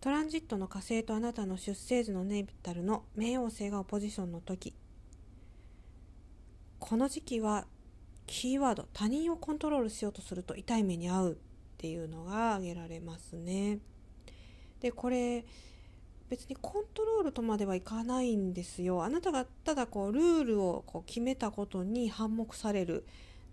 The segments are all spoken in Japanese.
トランジットの火星とあなたの出生時のネイビタルの冥王星がオポジションの時この時期はキーワード他人をコントロールしようとすると痛い目に遭うっていうのが挙げられますね。でこれ別にコントロールとまではいかないんですよ。あなたがただこうルールをこう決めたことに反目される。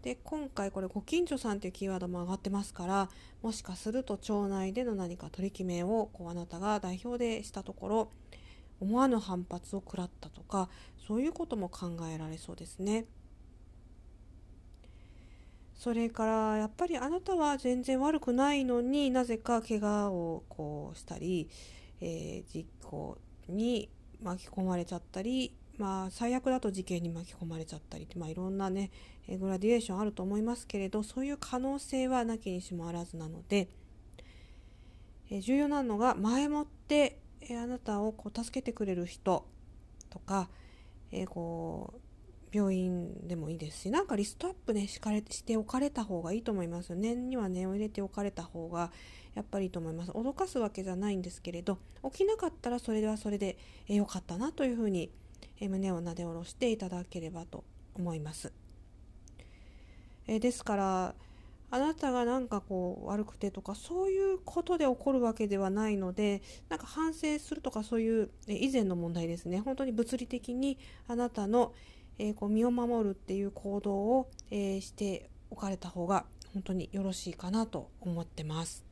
で今回これご近所さんっていうキーワードも上がってますからもしかすると町内での何か取り決めをこうあなたが代表でしたところ思わぬ反発を食らったとかそういうことも考えられそうですね。それからやっぱりあなたは全然悪くないのになぜか怪我をこうしたり、えー、実行に巻き込まれちゃったりまあ最悪だと事件に巻き込まれちゃったりって、まあ、いろんなねグラディエーションあると思いますけれどそういう可能性はなきにしもあらずなので、え、重要なのが前もって、え、あなたをこう助けてくれる人とか、え、こう病院でもいいですしなんかリストアップねしかれしておかれた方がいいと思います。念には念を入れておかれた方がやっぱりいいと思います。脅かすわけじゃないんですけれど起きなかったらそれではそれで良かったなというふうに胸をなで下ろしていただければと思いますえですからあなたがなんかこう悪くてとかそういうことで起こるわけではないのでなんか反省するとかそういう以前の問題ですね本当に物理的にあなたのえー、こう身を守るっていう行動を、えー、しておかれた方が本当によろしいかなと思ってます。